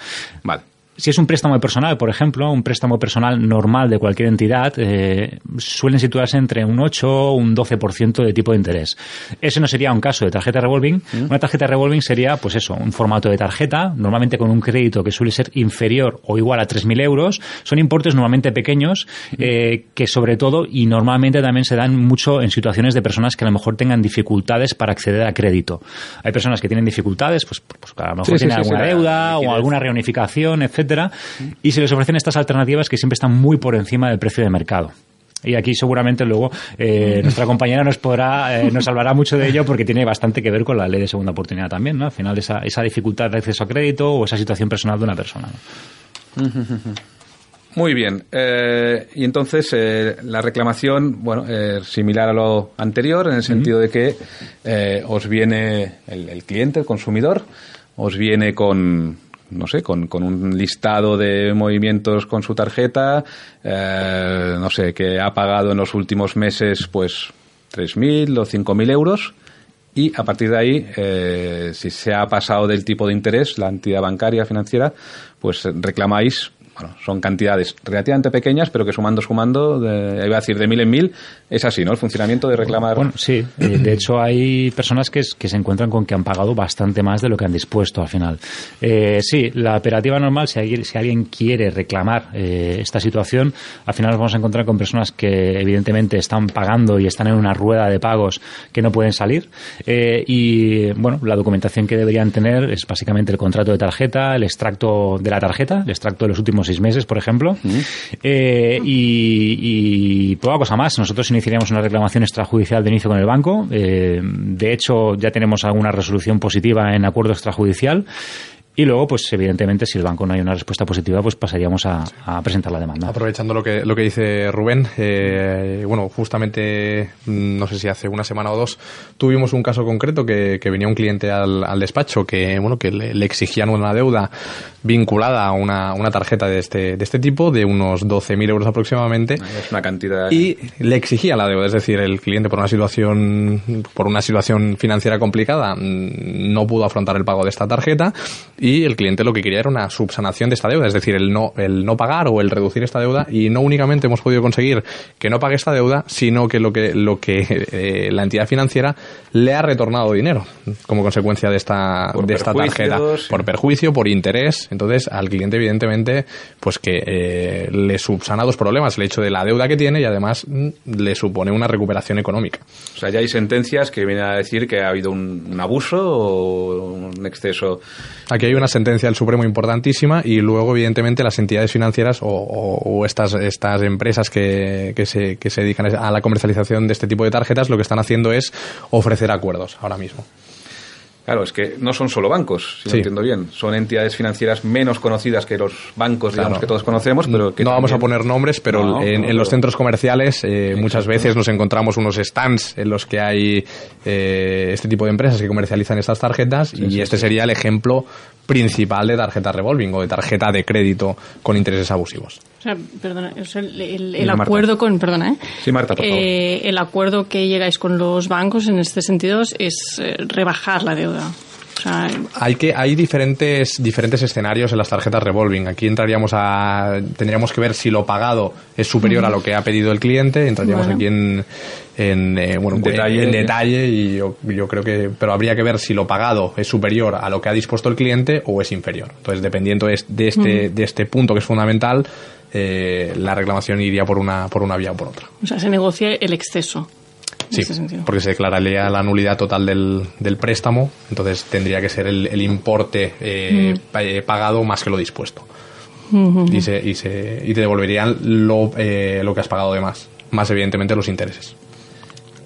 Vale si es un préstamo personal, por ejemplo, un préstamo personal normal de cualquier entidad, eh, suelen situarse entre un 8 o un 12% de tipo de interés. Ese no sería un caso de tarjeta revolving. Mm. Una tarjeta revolving sería, pues eso, un formato de tarjeta, normalmente con un crédito que suele ser inferior o igual a 3.000 euros. Son importes normalmente pequeños mm. eh, que sobre todo y normalmente también se dan mucho en situaciones de personas que a lo mejor tengan dificultades para acceder a crédito. Hay personas que tienen dificultades, pues, pues a lo mejor tienen alguna deuda o alguna reunificación, y se les ofrecen estas alternativas que siempre están muy por encima del precio de mercado. Y aquí seguramente luego eh, nuestra compañera nos podrá, eh, nos hablará mucho de ello porque tiene bastante que ver con la ley de segunda oportunidad también, ¿no? Al final esa, esa dificultad de acceso a crédito o esa situación personal de una persona. Muy bien. Eh, y entonces la reclamación, bueno, es similar a lo anterior en el sentido de que os viene el cliente, el consumidor, os viene con no sé, con, con, un listado de movimientos con su tarjeta, eh, no sé, que ha pagado en los últimos meses pues 3.000 o 5.000 euros. Y a partir de ahí, eh, si se ha pasado del tipo de interés, la entidad bancaria financiera, pues reclamáis bueno, son cantidades relativamente pequeñas, pero que sumando, sumando, iba a decir de mil en mil, es así, ¿no? El funcionamiento de reclamar. Bueno, sí. Eh, de hecho, hay personas que, que, se encuentran con que han pagado bastante más de lo que han dispuesto al final. Eh, sí, la operativa normal, si alguien, si alguien quiere reclamar eh, esta situación, al final nos vamos a encontrar con personas que evidentemente están pagando y están en una rueda de pagos que no pueden salir. y, bueno, la documentación que deberían tener es básicamente el contrato de tarjeta, el extracto de la tarjeta, el extracto de los últimos seis meses, por ejemplo. Eh, y, poca cosa más. Nosotros iniciaríamos una reclamación extrajudicial de inicio con el banco. Eh, de hecho, ya tenemos alguna resolución positiva en acuerdo extrajudicial. Y luego, pues evidentemente, si el banco no hay una respuesta positiva, pues pasaríamos a, presentar la demanda. Aprovechando lo que, lo que dice Rubén, eh, bueno, justamente, mm, no sé si hace una semana o dos, tuvimos un caso concreto que, venía un cliente al, despacho que, bueno, que le, exigían una deuda vinculada a una, una tarjeta de este, de este tipo, de unos 12.000 euros aproximadamente. Es una cantidad. Y le exigía la deuda, es decir, el cliente por una situación, por una situación financiera complicada mm, no pudo afrontar el pago de esta tarjeta y el cliente lo que quería era una subsanación de esta deuda, es decir, el no, el no pagar o el reducir esta deuda y no únicamente hemos podido conseguir que no pague esta deuda, sino que lo que, lo que eh, la entidad financiera le ha retornado dinero como consecuencia de esta, de esta tarjeta por perjuicio, por interés. Entonces, al cliente, evidentemente, pues que eh, le subsana dos problemas: el hecho de la deuda que tiene y además mm, le supone una recuperación económica. O sea, ya hay sentencias que vienen a decir que ha habido un, abuso o un exceso. Aquí hay una sentencia del Supremo importantísima y luego, evidentemente, las entidades financieras o, estas, estas empresas que, que, se, que se dedican a la comercialización de este tipo de tarjetas lo que están haciendo es ofrecer acuerdos ahora mismo. Claro, es que no son solo bancos, si lo entiendo bien. Son entidades financieras menos conocidas que los bancos, digamos, que todos conocemos, pero que No vamos a poner nombres, pero en, los centros comerciales eh, muchas veces nos encontramos unos stands en los que hay eh, este tipo de empresas que comercializan estas tarjetas y este sería el ejemplo principal de tarjeta revolving o de tarjeta de crédito con intereses abusivos. O sea, perdona, el, acuerdo con, perdona, ¿eh? Sí, Marta, por favor. Eh, el acuerdo que llegáis con los bancos en este sentido es eh, rebajar la deuda. hay que hay diferentes diferentes escenarios en las tarjetas revolving. Aquí entraríamos a tendríamos que ver si lo pagado es superior a lo que ha pedido el cliente. Entraríamos aquí en en, eh, bueno, detalle, en detalle y yo, yo, creo que pero habría que ver si lo pagado es superior a lo que ha dispuesto el cliente o es inferior. Entonces dependiendo de este de este punto que es fundamental eh, la reclamación iría por una, por una vía o por otra. O sea, se negocia el exceso. Sí, porque se declararía la nulidad total del, del préstamo, entonces tendría que ser el, importe eh, eh, pagado más que lo dispuesto. y, se, y, se, y te devolverían lo, lo que has pagado de más, más evidentemente los intereses.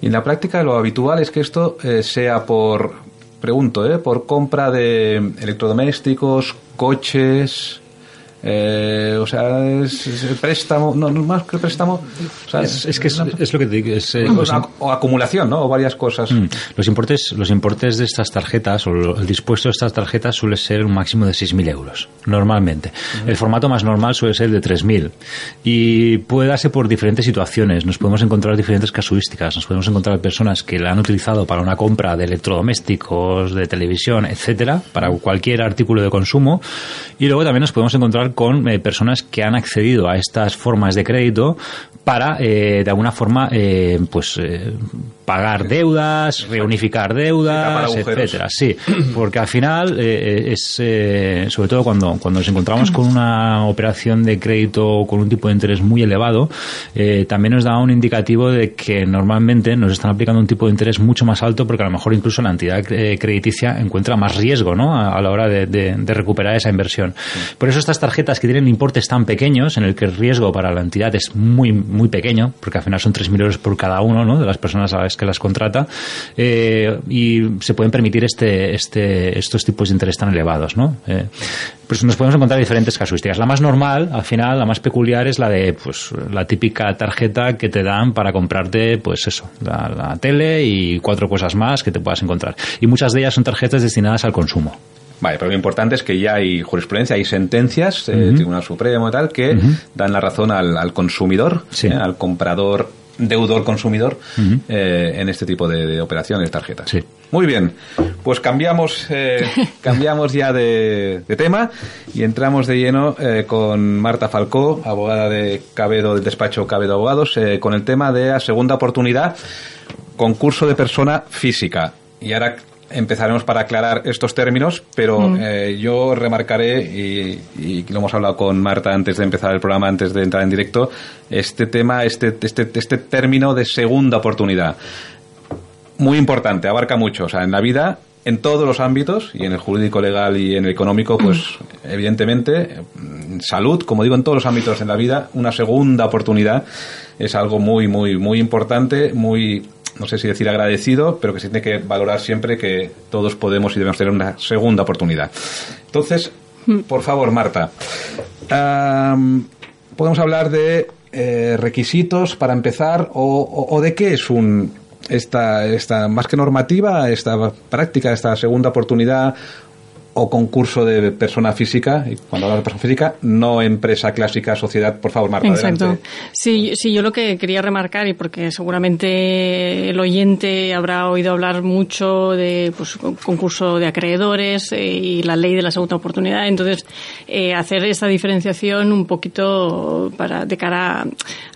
Y en la práctica lo habitual es que esto sea por, pregunto, ¿eh? por compra de electrodomésticos, coches, eh, o sea, es, el préstamo, no, más que el préstamo. es, que es, lo que te digo. Es, eh, o acumulación, ¿no? O varias cosas. Mm. Los, importes, los importes de estas tarjetas, o el dispuesto de estas tarjetas, suele ser un máximo de 6.000 euros, normalmente. El formato más normal suele ser de 3.000. Y puede darse por diferentes situaciones. Nos podemos encontrar diferentes casuísticas. Nos podemos encontrar personas que la han utilizado para una compra de electrodomésticos, de televisión, etcétera, para cualquier artículo de consumo. Y luego también nos podemos encontrar con eh, personas que han accedido a estas formas de crédito para, eh, de alguna forma, eh, pues pagar deudas, reunificar deudas, etcétera. Sí, porque al final es, sobre todo cuando, cuando nos encontramos con una operación de crédito con un tipo de interés muy elevado, también nos da un indicativo de que normalmente nos están aplicando un tipo de interés mucho más alto porque a lo mejor incluso la entidad crediticia encuentra más riesgo ¿no? a, la hora de, de recuperar esa inversión. Por eso estas tarjetas que tienen importes tan pequeños, en el que el riesgo para la entidad es muy, muy pequeño, porque al final son 3.000 euros por cada uno ¿no? de las personas a las que las contrata, eh, y se pueden permitir este, este, estos tipos de interés tan elevados. ¿no? Eh, pues nos podemos encontrar diferentes casuísticas. La más normal, al final, la más peculiar es la de pues la típica tarjeta que te dan para comprarte, pues eso, la, la tele y cuatro cosas más que te puedas encontrar. Y muchas de ellas son tarjetas destinadas al consumo. Vale, pero lo importante es que ya hay jurisprudencia, hay sentencias del Tribunal Supremo y tal que dan la razón al, consumidor, ¿eh? al comprador, deudor consumidor eh, en este tipo de, operaciones, tarjetas. Sí. Muy bien, pues cambiamos, eh, cambiamos ya de, tema y entramos de lleno con Marta Falcó, abogada de Cabedo, del despacho Cabedo Abogados, con el tema de la segunda oportunidad, concurso de persona física. Y ahora empezaremos para aclarar estos términos, pero mm. eh, yo remarcaré, y, lo hemos hablado con Marta antes de empezar el programa, antes de entrar en directo, este tema, este, este, este término de segunda oportunidad. Muy importante, abarca mucho. O sea, en la vida, en todos los ámbitos, y en el jurídico legal y en el económico, pues evidentemente, salud, como digo, en todos los ámbitos en la vida, una segunda oportunidad es algo muy, muy, muy importante, muy no sé si decir agradecido, pero que se tiene que valorar siempre que todos podemos y debemos tener una segunda oportunidad. Entonces, hmm. por favor, Marta, podemos hablar de eh, requisitos para empezar o, de qué es un esta, esta más que normativa, esta práctica, esta segunda oportunidad o concurso de persona física, y cuando hablo de persona física, no empresa clásica, sociedad, por favor, Marta. Exacto. Sí, sí, yo lo que quería remarcar, y porque seguramente el oyente habrá oído hablar mucho de pues, concurso de acreedores eh, y la ley de la segunda oportunidad, entonces eh, hacer esa diferenciación un poquito para de cara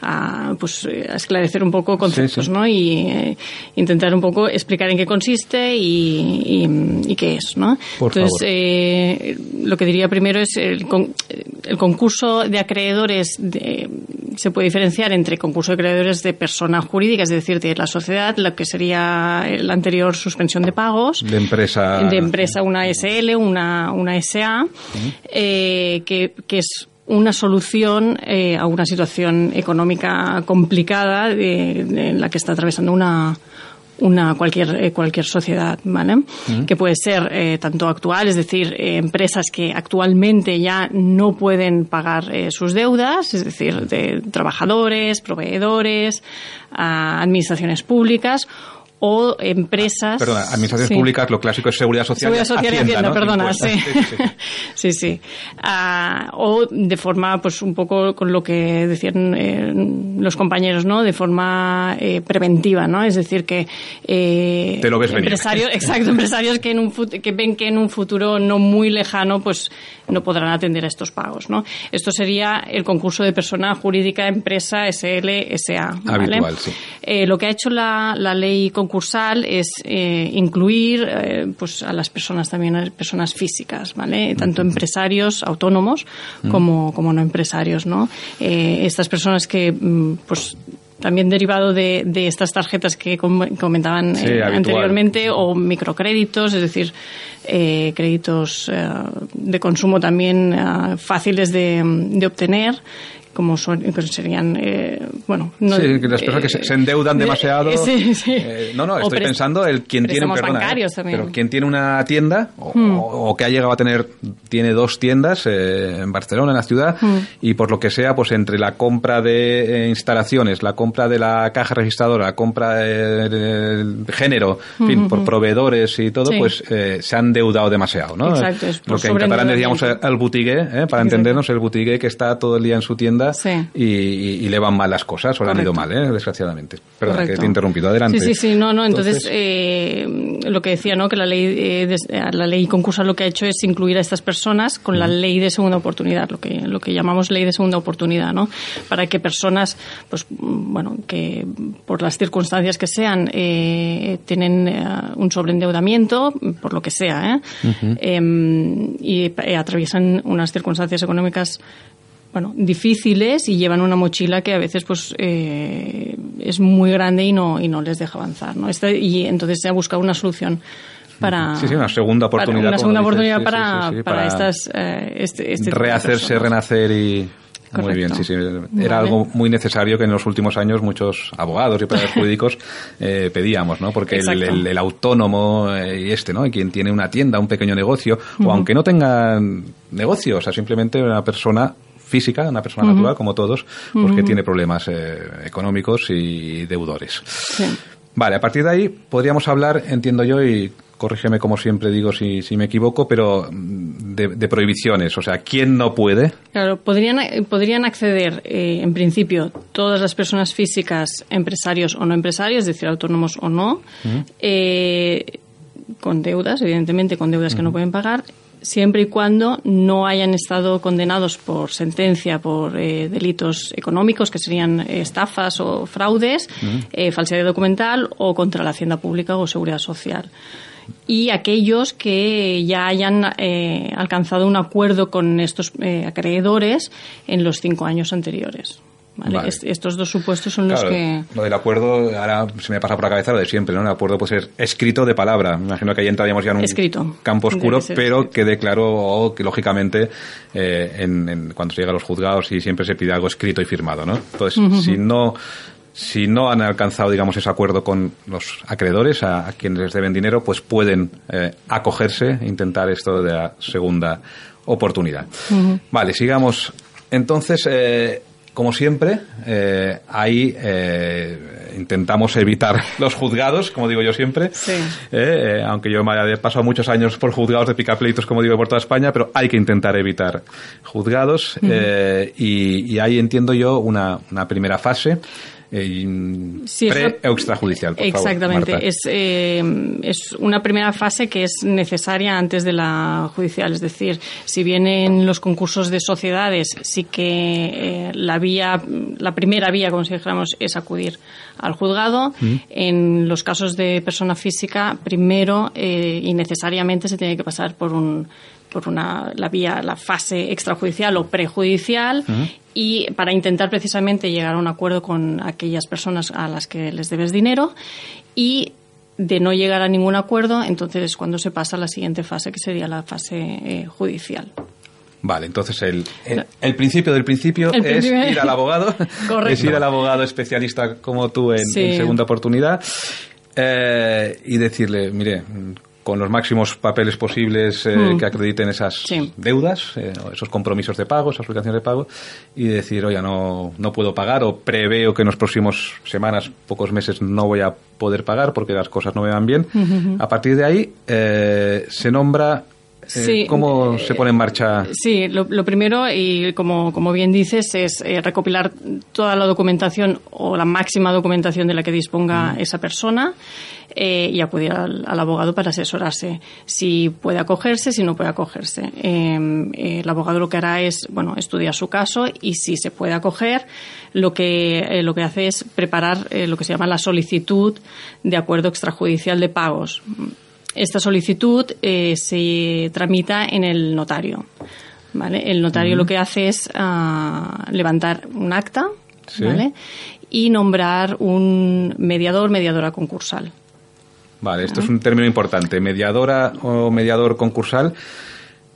a, pues, a esclarecer un poco conceptos, ¿no? Y eh, intentar un poco explicar en qué consiste y, y, qué es, ¿no? Por entonces, eh, lo que diría primero es el, el concurso de acreedores se puede diferenciar entre concurso de acreedores de persona jurídica, es decir, de la sociedad, lo que sería la anterior suspensión de pagos. De empresa. De empresa, una SL, una, una SA, eh, que, que es una solución eh, a una situación económica complicada en la que está atravesando una, una cualquier eh, cualquier sociedad, ¿vale? Que puede ser eh, tanto actual, es decir, eh, empresas que actualmente ya no pueden pagar sus deudas, es decir, de trabajadores, proveedores, administraciones públicas o empresas. Perdona, administraciones públicas, lo clásico es seguridad social. Seguridad social y Hacienda, perdona, sí. Sí, sí. Ah, o de forma, pues un poco con lo que decían eh, los compañeros, ¿no? De forma eh, preventiva, ¿no? Es decir, que. Eh, Te lo ves empresarios, Exacto, empresarios que, en un, que ven que en un futuro no muy lejano, pues no podrán atender a estos pagos, ¿no? Esto sería el concurso de persona jurídica, empresa, SL, SA. ¿vale? Habitual, sí. lo que ha hecho la, la ley con concursal es eh, incluir eh, pues a las personas también, a las personas físicas, ¿vale? Tanto empresarios autónomos como, como no empresarios, ¿no? Eh, estas personas que, mm, pues, también derivado de, de estas tarjetas que comentaban anteriormente o microcréditos, es decir, créditos de consumo también fáciles de, de obtener como son, serían, eh, bueno... No, sí, las personas que se, endeudan demasiado. Sí, sí. Eh, no, no, estoy pensando el quien tiene, perdona, eh, pero quien tiene una tienda hmm. o, que ha llegado a tener, tiene dos tiendas en Barcelona, en la ciudad, hmm. y por lo que sea, pues entre la compra de instalaciones, la compra de la caja registradora, la compra de, género, en fin, hmm, por proveedores y todo, pues se han endeudado demasiado, ¿no? Exacto, es Lo que en catalán decíamos el boutique, para entendernos, el boutique que está todo el día en su tienda y, le van mal las cosas, o le han ido mal, ¿eh? desgraciadamente. Perdón, que te he interrumpido. Adelante. Sí, sí, sí, no, no. Entonces, eh, lo que decía, ¿no? Que la ley, eh, la ley concursa lo que ha hecho es incluir a estas personas con la ley de segunda oportunidad, lo que, lo que llamamos ley de segunda oportunidad, ¿no? Para que personas, pues, bueno, que por las circunstancias que sean, tienen un sobreendeudamiento, por lo que sea, em, y atraviesan unas circunstancias económicas bueno, difíciles y llevan una mochila que a veces pues eh, es muy grande y no, y no les deja avanzar. ¿no? Este, y entonces se ha buscado una solución para... Sí, sí, una segunda oportunidad. una segunda oportunidad para, para, estas... Eh, este, este rehacerse, renacer y... Muy bien, sí, sí. Era algo muy necesario que en los últimos años muchos abogados y operadores jurídicos eh, pedíamos, ¿no? Porque el, el, autónomo y este, ¿no? Quien tiene una tienda, un pequeño negocio, o aunque no tenga negocio, o sea, simplemente una persona física, una persona natural como todos, porque pues tiene problemas eh, económicos y deudores. Vale, a partir de ahí podríamos hablar, entiendo yo, y corrígeme como siempre digo si, si me equivoco, pero mm, de, prohibiciones. O sea, ¿quién no puede? Claro, podrían, podrían acceder, eh, en principio, todas las personas físicas, empresarios o no empresarios, es decir, autónomos o no, eh, con deudas, evidentemente con deudas que no pueden pagar, siempre y cuando no hayan estado condenados por sentencia por eh, delitos económicos, que serían eh, estafas o fraudes, eh, falsedad documental o contra la hacienda pública o seguridad social. Y aquellos que ya hayan alcanzado un acuerdo con estos acreedores en los cinco años anteriores estos dos supuestos son los que... Lo del acuerdo, ahora se me pasa por la cabeza lo de siempre, ¿no? El acuerdo puede ser escrito de palabra. Me imagino que ahí entraríamos ya en un campo oscuro, pero quede claro que, lógicamente, eh, en, cuando se llega a los juzgados y siempre se pide algo escrito y firmado, ¿no? Entonces, si no si no han alcanzado, digamos, ese acuerdo con los acreedores, a, quienes les deben dinero, pues pueden eh, acogerse, intentar esto de la segunda oportunidad. Vale, sigamos. Entonces, eh, como siempre, eh, ahí eh, intentamos evitar los juzgados, como digo yo siempre. Sí. Eh, aunque yo me haya pasado muchos años por juzgados de picapleitos, como digo, por toda España, pero hay que intentar evitar juzgados. y, y, ahí entiendo yo una, una primera fase eh, pre o extrajudicial. Por exactamente. Favor, es, eh, es una primera fase que es necesaria antes de la judicial. Es decir, si bien en los concursos de sociedades sí que eh, la vía, la primera vía, como si dijéramos, es acudir al juzgado, mm. en los casos de persona física, primero eh, y necesariamente se tiene que pasar por un por una, la vía, la fase extrajudicial o prejudicial y para intentar precisamente llegar a un acuerdo con aquellas personas a las que les debes dinero y de no llegar a ningún acuerdo, entonces es cuando se pasa a la siguiente fase, que sería la fase eh, judicial. Vale, entonces el, el, principio del principio es ir al abogado, es ir al abogado especialista como tú en, segunda oportunidad eh, y decirle, mire, con los máximos papeles posibles eh, hmm. que acrediten esas deudas, eh, esos compromisos de pago, esas obligaciones de pago, y decir, oye, no, no puedo pagar o preveo que en los próximos semanas, pocos meses, no voy a poder pagar porque las cosas no me van bien. A partir de ahí eh, se nombra ¿Cómo se pone en marcha? Sí, lo, primero, y como, como, bien dices, es recopilar toda la documentación o la máxima documentación de la que disponga esa persona. Eh, y acudir al, abogado para asesorarse si puede acogerse, si no puede acogerse. Em, el abogado lo que hará es, bueno, estudiar su caso y si se puede acoger, lo que, eh, lo que hace es preparar eh, lo que se llama la solicitud de acuerdo extrajudicial de pagos. Esta solicitud se tramita en el notario. ¿vale? El notario lo que hace es ah, levantar un acta ¿vale? y nombrar un mediador, mediadora concursal. Vale, esto es un término importante. Mediadora o mediador concursal.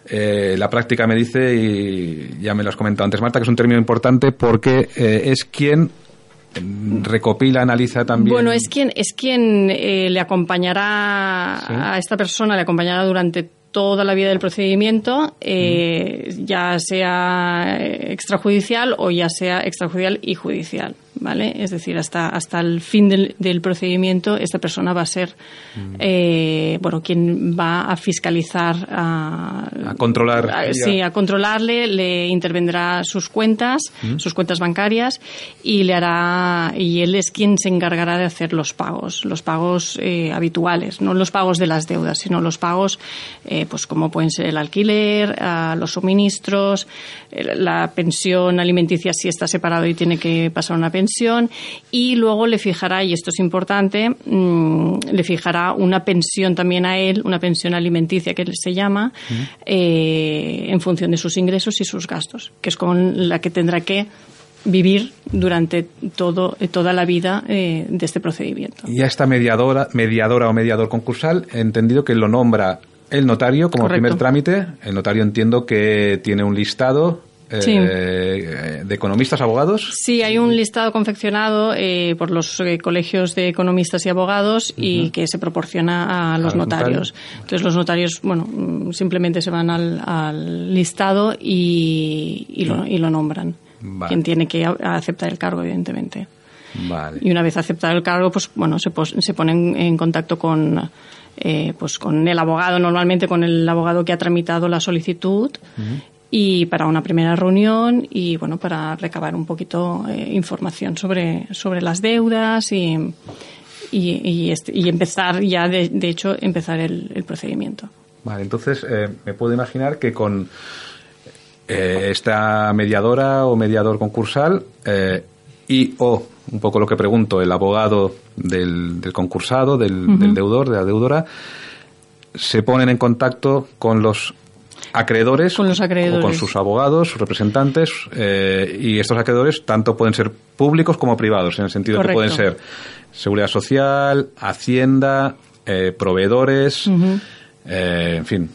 Eh, la práctica me dice, y ya me lo has comentado antes, Marta, que es un término importante porque eh, es quien recopila, analiza también. Bueno, es quien, es quien eh, le acompañará a esta persona, le acompañará durante toda la vida del procedimiento, ya sea extrajudicial o ya sea extrajudicial y judicial. ¿Vale? Es decir, hasta, hasta el fin del, del procedimiento esta persona va a ser, mm. eh, bueno, quien va a fiscalizar, a, a controlar. sí, a controlarle, le intervendrá sus cuentas, mm. sus cuentas bancarias y le hará, y él es quien se encargará de hacer los pagos, los pagos eh, habituales, no los pagos de las deudas, sino los pagos, eh, pues como pueden ser el alquiler, los suministros, la pensión alimenticia si está separado y tiene que pasar una pensión y luego le fijará, y esto es importante, mm, le fijará una pensión también a él, una pensión alimenticia que se llama, eh, en función de sus ingresos y sus gastos, que es con la que tendrá que vivir durante todo, toda la vida eh, de este procedimiento. Y a esta mediadora, mediadora o mediador concursal, he entendido que lo nombra el notario como primer trámite. El notario entiendo que tiene un listado eh, de economistas abogados? Sí, hay un listado confeccionado eh, por los eh, colegios de economistas y abogados y que se proporciona a los notarios. Entonces los notarios, bueno, simplemente se van al, listado y, lo, nombran. Quien tiene que aceptar el cargo, evidentemente. Y una vez aceptado el cargo, pues bueno, se, se ponen en contacto con pues con el abogado, normalmente con el abogado que ha tramitado la solicitud y para una primera reunión y bueno para recabar un poquito eh, información sobre, sobre las deudas y, y, este, y empezar ya de, de, hecho empezar el, procedimiento. Vale, entonces eh, me puedo imaginar que con eh, esta mediadora o mediador concursal y o un poco lo que pregunto el abogado del, del concursado del, del deudor de la deudora se ponen en contacto con los acreedores, con los acreedores. con sus abogados, sus representantes, eh, y estos acreedores tanto pueden ser públicos como privados, en el sentido que pueden ser seguridad social, hacienda, eh, proveedores. Eh, en fin,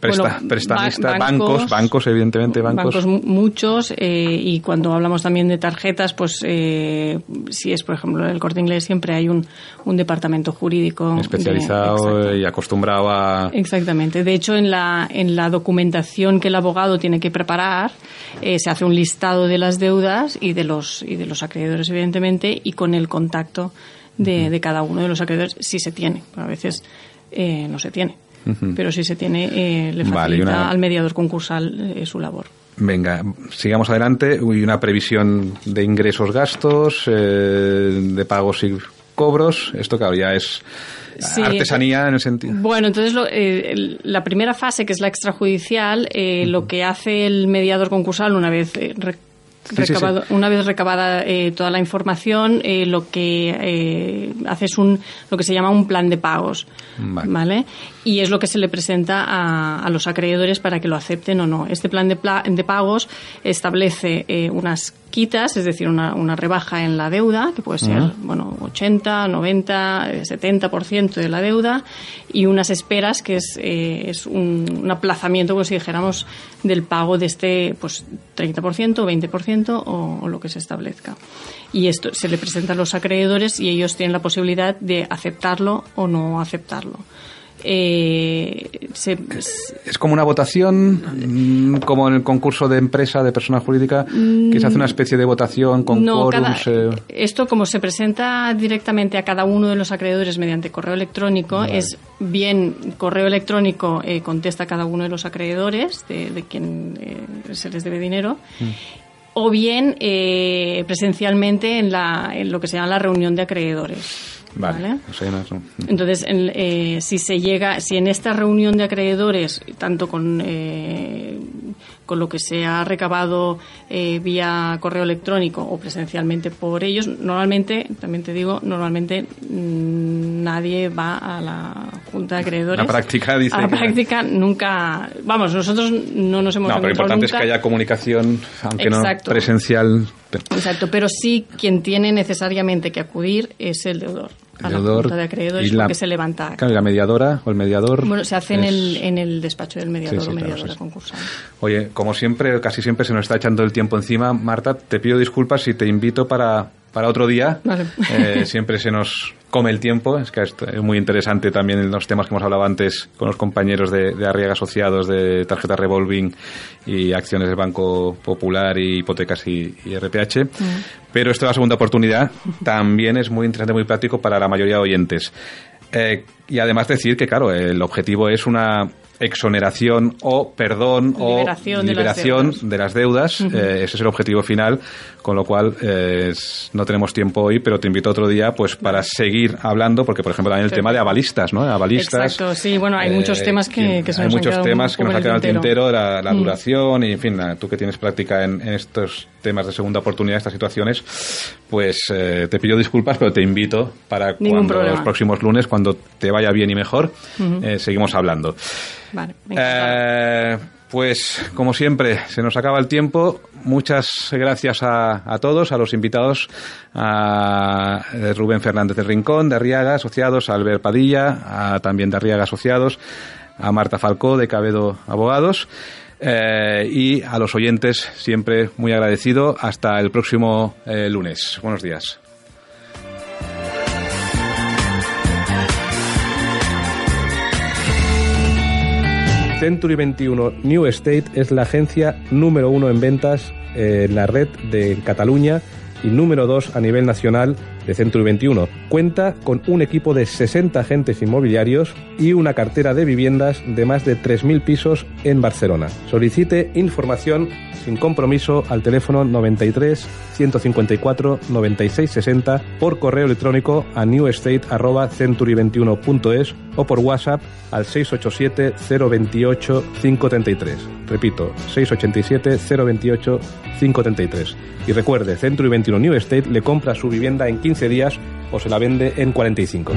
presta, prestamistas, bancos, bancos, evidentemente, bancos. Bancos muchos, eh, y cuando hablamos también de tarjetas, pues eh, si es, por ejemplo, el corte inglés, siempre hay un, un departamento jurídico. Especializado y acostumbrado a. Exactamente. De hecho, en la, en la documentación que el abogado tiene que preparar, se hace un listado de las deudas y de los, y de los acreedores, evidentemente, y con el contacto de, de cada uno de los acreedores, si se tiene. A veces no se tiene pero si se tiene, eh, le facilita al mediador concursal eh, su labor. Venga, sigamos adelante. Y una previsión de ingresos, gastos, eh, de pagos y cobros. Esto, claro, ya es artesanía en el sentido. Bueno, entonces la primera fase, que es la extrajudicial, lo que hace el mediador concursal una vez una vez recabada eh, toda la información, eh, lo que eh, hace es un, lo que se llama un plan de pagos, vale. Y es lo que se le presenta a, a, los acreedores para que lo acepten o no. Este plan de, pagos establece eh, unas quitas, es decir, una, una, rebaja en la deuda, que puede ser, uh -huh. bueno, 80, 90, 70% de la deuda, y unas esperas, que es, eh, es un, aplazamiento, como si dijéramos, del pago de este pues 30%, 20%, o, lo que se establezca. Y esto se le presenta a los acreedores y ellos tienen la posibilidad de aceptarlo o no aceptarlo. Eh, es como una votación, mm, como en el concurso de empresa de persona jurídica, que se hace una mm, especie de votación con. Esto, como se presenta directamente a cada uno de los acreedores mediante correo electrónico, es bien correo electrónico eh, contesta a cada uno de los acreedores de, de quien eh, se les debe dinero. Mm o bien eh, presencialmente en, la, en lo que se llama la reunión de acreedores. Vale. Entonces, eh, si se llega, si en esta reunión de acreedores, tanto con eh, con lo que se ha recabado eh, vía correo electrónico o presencialmente por ellos, normalmente, también te digo, normalmente mm, nadie va a la Junta de Acreedores. La práctica dice. A la práctica nunca. Vamos, nosotros no nos hemos No, pero lo importante es que haya comunicación, aunque no presencial. Exacto, pero sí quien tiene necesariamente que acudir es el deudor a la de Acreedores porque se levanta. Claro, la mediadora o el mediador. Bueno, se hace en, el, en el despacho del mediador o mediadora concursal. Oye, como siempre, casi siempre se nos está echando el tiempo encima. Marta, te pido disculpas si te invito para, para otro día. Eh, siempre se nos come el tiempo. Es que es muy interesante también los temas que hemos hablado antes con los compañeros de, de Arriaga Asociados, de tarjeta revolving y acciones del Banco Popular y hipotecas y, RPH. Mm. Pero esta es la segunda oportunidad. También es muy interesante, muy práctico para la mayoría de oyentes. Eh, y además decir que, claro, el objetivo es una exoneración o perdón o liberación de las deudas. Eh, ese es el objetivo final, con lo cual eh, no tenemos tiempo hoy, pero te invito otro día pues para seguir hablando, porque por ejemplo también el tema de avalistas, ¿no? Avalistas. Exacto, sí, bueno, hay muchos eh, temas que, que se Hay muchos temas que nos han quedado al tintero, la, la duración y, en fin, tú que tienes práctica en, estos temas de segunda oportunidad, estas situaciones, pues te pido disculpas, pero te invito para cuando los próximos lunes, cuando te vaya bien y mejor, seguimos hablando. Vale, eh, pues como siempre, se nos acaba el tiempo. Muchas gracias a, todos, a los invitados, a eh, Rubén Fernández del Rincón, de Arriaga Asociados, a Albert Padilla, a, también de Arriaga Asociados, a Marta Falcó, de Cabedo Abogados. Eh, y a los oyentes, siempre muy agradecido. Hasta el próximo lunes. Buenos días. Century 21 New Estate es la agencia número uno en ventas en la red de Cataluña y número dos a nivel nacional de Century 21. Cuenta con un equipo de 60 agentes inmobiliarios y una cartera de viviendas de más de 3.000 pisos en Barcelona. Solicite información sin compromiso al teléfono 93 154 96 60 por correo electrónico a newestate@century21.es o por WhatsApp al 687 028 533. Repito, 687 028 533. Y recuerde, Century 21 New Estate le compra su vivienda en 15 días o se la vende en 45.